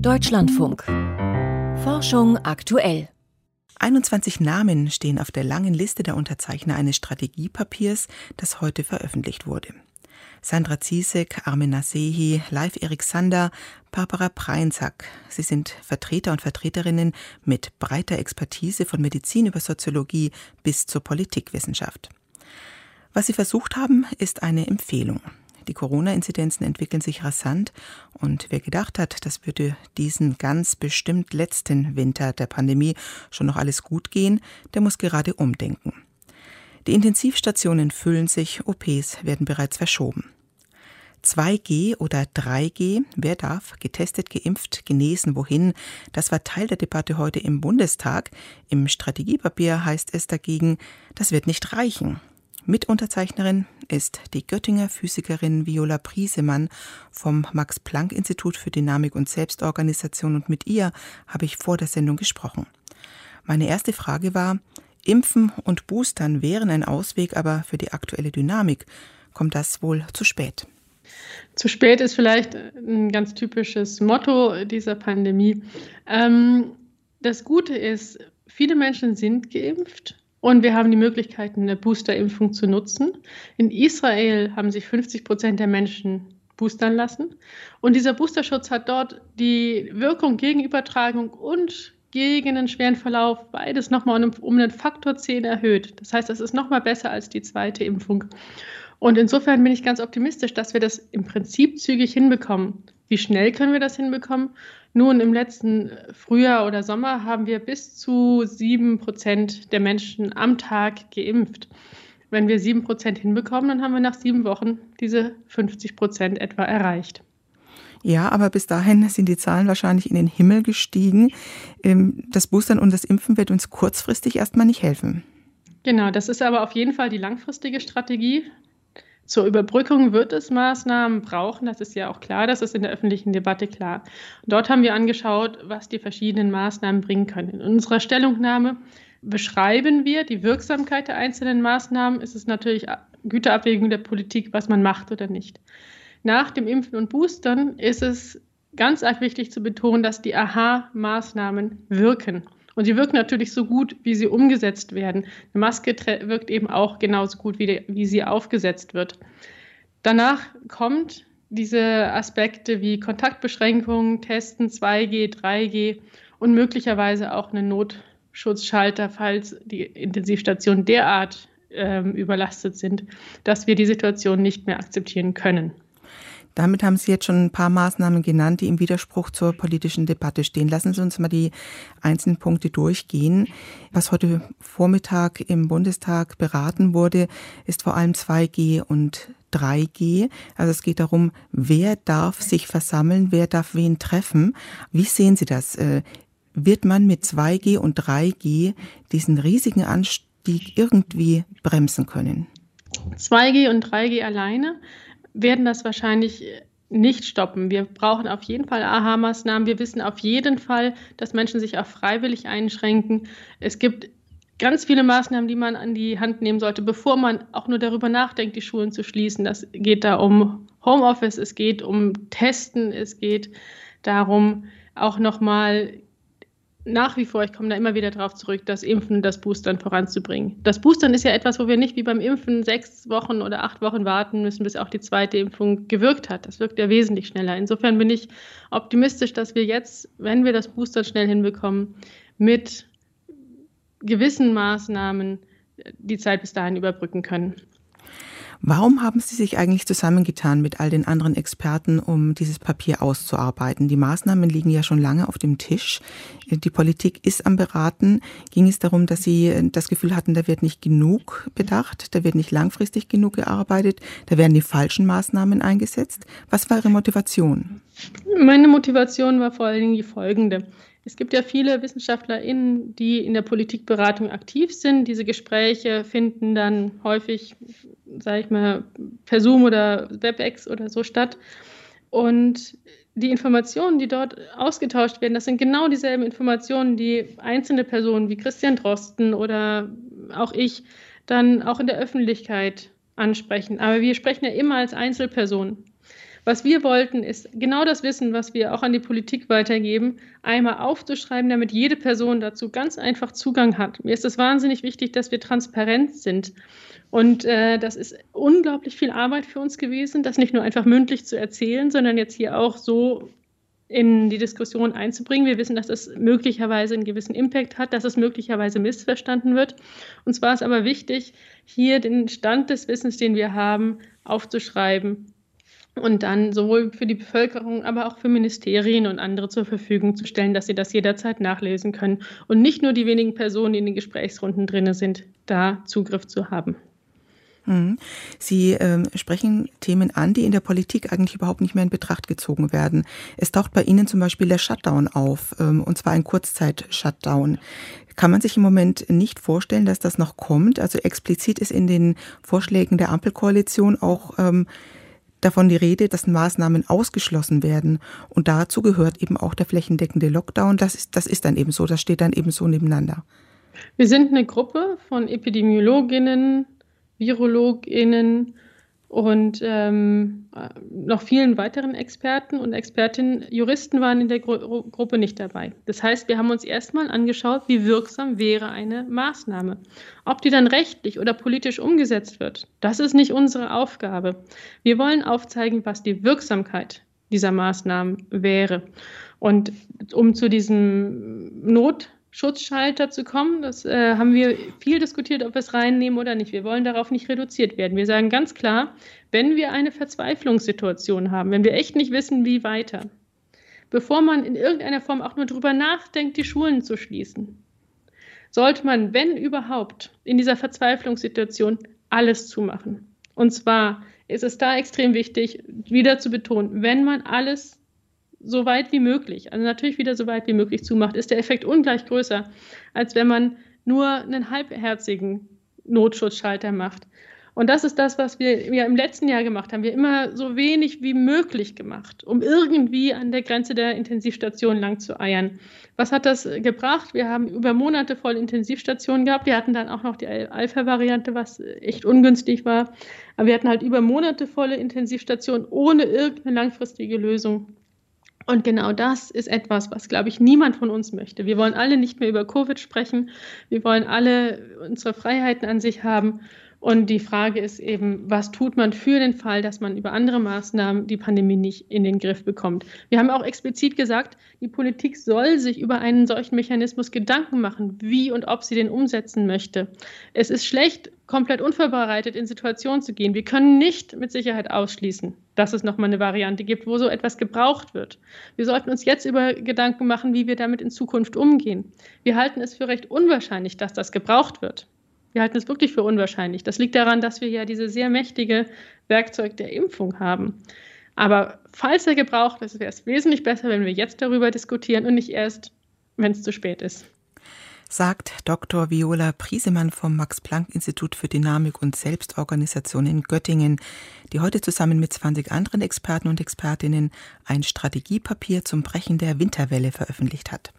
Deutschlandfunk. Forschung aktuell. 21 Namen stehen auf der langen Liste der Unterzeichner eines Strategiepapiers, das heute veröffentlicht wurde. Sandra Ziesek, Armin Nasehi, Live Erik Sander, Barbara Preinsack. Sie sind Vertreter und Vertreterinnen mit breiter Expertise von Medizin über Soziologie bis zur Politikwissenschaft. Was sie versucht haben, ist eine Empfehlung. Die Corona-Inzidenzen entwickeln sich rasant und wer gedacht hat, das würde diesen ganz bestimmt letzten Winter der Pandemie schon noch alles gut gehen, der muss gerade umdenken. Die Intensivstationen füllen sich, OPs werden bereits verschoben. 2G oder 3G, wer darf, getestet, geimpft, genesen, wohin, das war Teil der Debatte heute im Bundestag. Im Strategiepapier heißt es dagegen, das wird nicht reichen. Mitunterzeichnerin ist die Göttinger Physikerin Viola Priesemann vom Max-Planck-Institut für Dynamik und Selbstorganisation und mit ihr habe ich vor der Sendung gesprochen. Meine erste Frage war, Impfen und Boostern wären ein Ausweg, aber für die aktuelle Dynamik kommt das wohl zu spät. Zu spät ist vielleicht ein ganz typisches Motto dieser Pandemie. Ähm, das Gute ist, viele Menschen sind geimpft und wir haben die Möglichkeit, eine Boosterimpfung zu nutzen. In Israel haben sich 50 Prozent der Menschen boostern lassen. Und dieser Boosterschutz hat dort die Wirkung gegen Übertragung und gegen einen schweren Verlauf beides nochmal um, um einen Faktor 10 erhöht. Das heißt, das ist nochmal besser als die zweite Impfung. Und insofern bin ich ganz optimistisch, dass wir das im Prinzip zügig hinbekommen. Wie schnell können wir das hinbekommen? Nun, im letzten Frühjahr oder Sommer haben wir bis zu sieben Prozent der Menschen am Tag geimpft. Wenn wir sieben Prozent hinbekommen, dann haben wir nach sieben Wochen diese 50 Prozent etwa erreicht. Ja, aber bis dahin sind die Zahlen wahrscheinlich in den Himmel gestiegen. Ähm, das Boostern und das Impfen wird uns kurzfristig erstmal nicht helfen. Genau, das ist aber auf jeden Fall die langfristige Strategie. Zur Überbrückung wird es Maßnahmen brauchen, das ist ja auch klar, das ist in der öffentlichen Debatte klar. dort haben wir angeschaut, was die verschiedenen Maßnahmen bringen können. In unserer Stellungnahme beschreiben wir die Wirksamkeit der einzelnen Maßnahmen. Es ist natürlich Güterabwägung der Politik, was man macht oder nicht. Nach dem Impfen und Boostern ist es ganz arg wichtig zu betonen, dass die Aha-Maßnahmen wirken. Und sie wirken natürlich so gut, wie sie umgesetzt werden. Eine Maske wirkt eben auch genauso gut, wie, die, wie sie aufgesetzt wird. Danach kommt diese Aspekte wie Kontaktbeschränkungen, Testen, 2G, 3G und möglicherweise auch einen Notschutzschalter, falls die Intensivstationen derart ähm, überlastet sind, dass wir die Situation nicht mehr akzeptieren können. Damit haben Sie jetzt schon ein paar Maßnahmen genannt, die im Widerspruch zur politischen Debatte stehen. Lassen Sie uns mal die einzelnen Punkte durchgehen. Was heute Vormittag im Bundestag beraten wurde, ist vor allem 2G und 3G. Also es geht darum, wer darf sich versammeln, wer darf wen treffen. Wie sehen Sie das? Äh, wird man mit 2G und 3G diesen riesigen Anstieg irgendwie bremsen können? 2G und 3G alleine werden das wahrscheinlich nicht stoppen. Wir brauchen auf jeden Fall AHA-Maßnahmen. Wir wissen auf jeden Fall, dass Menschen sich auch freiwillig einschränken. Es gibt ganz viele Maßnahmen, die man an die Hand nehmen sollte, bevor man auch nur darüber nachdenkt, die Schulen zu schließen. Das geht da um Homeoffice, es geht um Testen, es geht darum, auch nochmal nach wie vor, ich komme da immer wieder darauf zurück, das Impfen, das Boostern voranzubringen. Das Boostern ist ja etwas, wo wir nicht wie beim Impfen sechs Wochen oder acht Wochen warten müssen, bis auch die zweite Impfung gewirkt hat. Das wirkt ja wesentlich schneller. Insofern bin ich optimistisch, dass wir jetzt, wenn wir das Boostern schnell hinbekommen, mit gewissen Maßnahmen die Zeit bis dahin überbrücken können. Warum haben Sie sich eigentlich zusammengetan mit all den anderen Experten, um dieses Papier auszuarbeiten? Die Maßnahmen liegen ja schon lange auf dem Tisch. Die Politik ist am Beraten. Ging es darum, dass Sie das Gefühl hatten, da wird nicht genug bedacht, da wird nicht langfristig genug gearbeitet, da werden die falschen Maßnahmen eingesetzt? Was war Ihre Motivation? Meine Motivation war vor allen Dingen die folgende. Es gibt ja viele WissenschaftlerInnen, die in der Politikberatung aktiv sind. Diese Gespräche finden dann häufig, sage ich mal, per Zoom oder WebEx oder so statt. Und die Informationen, die dort ausgetauscht werden, das sind genau dieselben Informationen, die einzelne Personen wie Christian Drosten oder auch ich dann auch in der Öffentlichkeit ansprechen. Aber wir sprechen ja immer als Einzelpersonen. Was wir wollten, ist genau das Wissen, was wir auch an die Politik weitergeben, einmal aufzuschreiben, damit jede Person dazu ganz einfach Zugang hat. Mir ist es wahnsinnig wichtig, dass wir transparent sind. Und äh, das ist unglaublich viel Arbeit für uns gewesen, das nicht nur einfach mündlich zu erzählen, sondern jetzt hier auch so in die Diskussion einzubringen. Wir wissen, dass das möglicherweise einen gewissen Impact hat, dass es möglicherweise missverstanden wird. Uns war es aber wichtig, hier den Stand des Wissens, den wir haben, aufzuschreiben und dann sowohl für die Bevölkerung, aber auch für Ministerien und andere zur Verfügung zu stellen, dass sie das jederzeit nachlesen können und nicht nur die wenigen Personen, die in den Gesprächsrunden drin sind, da Zugriff zu haben. Mhm. Sie ähm, sprechen Themen an, die in der Politik eigentlich überhaupt nicht mehr in Betracht gezogen werden. Es taucht bei Ihnen zum Beispiel der Shutdown auf, ähm, und zwar ein Kurzzeit-Shutdown. Kann man sich im Moment nicht vorstellen, dass das noch kommt? Also explizit ist in den Vorschlägen der Ampelkoalition auch ähm, davon die Rede, dass Maßnahmen ausgeschlossen werden. Und dazu gehört eben auch der flächendeckende Lockdown. Das ist, das ist dann eben so, das steht dann eben so nebeneinander. Wir sind eine Gruppe von Epidemiologinnen, VirologInnen und ähm, noch vielen weiteren Experten und Expertinnen. Juristen waren in der Gru Gruppe nicht dabei. Das heißt, wir haben uns erstmal angeschaut, wie wirksam wäre eine Maßnahme. Ob die dann rechtlich oder politisch umgesetzt wird, das ist nicht unsere Aufgabe. Wir wollen aufzeigen, was die Wirksamkeit dieser Maßnahmen wäre. Und um zu diesem Not Schutzschalter zu kommen. Das äh, haben wir viel diskutiert, ob wir es reinnehmen oder nicht. Wir wollen darauf nicht reduziert werden. Wir sagen ganz klar, wenn wir eine Verzweiflungssituation haben, wenn wir echt nicht wissen, wie weiter, bevor man in irgendeiner Form auch nur darüber nachdenkt, die Schulen zu schließen, sollte man, wenn überhaupt, in dieser Verzweiflungssituation alles zumachen. Und zwar ist es da extrem wichtig, wieder zu betonen, wenn man alles so weit wie möglich, also natürlich wieder so weit wie möglich zumacht, ist der Effekt ungleich größer, als wenn man nur einen halbherzigen Notschutzschalter macht. Und das ist das, was wir ja im letzten Jahr gemacht haben. Wir immer so wenig wie möglich gemacht, um irgendwie an der Grenze der Intensivstation lang zu eiern. Was hat das gebracht? Wir haben über Monate voll Intensivstationen gehabt. Wir hatten dann auch noch die Alpha-Variante, was echt ungünstig war. Aber wir hatten halt über Monate volle Intensivstationen ohne irgendeine langfristige Lösung. Und genau das ist etwas, was, glaube ich, niemand von uns möchte. Wir wollen alle nicht mehr über Covid sprechen. Wir wollen alle unsere Freiheiten an sich haben. Und die Frage ist eben, was tut man für den Fall, dass man über andere Maßnahmen die Pandemie nicht in den Griff bekommt? Wir haben auch explizit gesagt, die Politik soll sich über einen solchen Mechanismus Gedanken machen, wie und ob sie den umsetzen möchte. Es ist schlecht, komplett unvorbereitet in Situationen zu gehen. Wir können nicht mit Sicherheit ausschließen, dass es nochmal eine Variante gibt, wo so etwas gebraucht wird. Wir sollten uns jetzt über Gedanken machen, wie wir damit in Zukunft umgehen. Wir halten es für recht unwahrscheinlich, dass das gebraucht wird. Wir halten es wirklich für unwahrscheinlich. Das liegt daran, dass wir ja diese sehr mächtige Werkzeug der Impfung haben. Aber falls er gebraucht ist, wäre es wesentlich besser, wenn wir jetzt darüber diskutieren und nicht erst, wenn es zu spät ist. Sagt Dr. Viola Priesemann vom Max-Planck-Institut für Dynamik und Selbstorganisation in Göttingen, die heute zusammen mit 20 anderen Experten und Expertinnen ein Strategiepapier zum Brechen der Winterwelle veröffentlicht hat.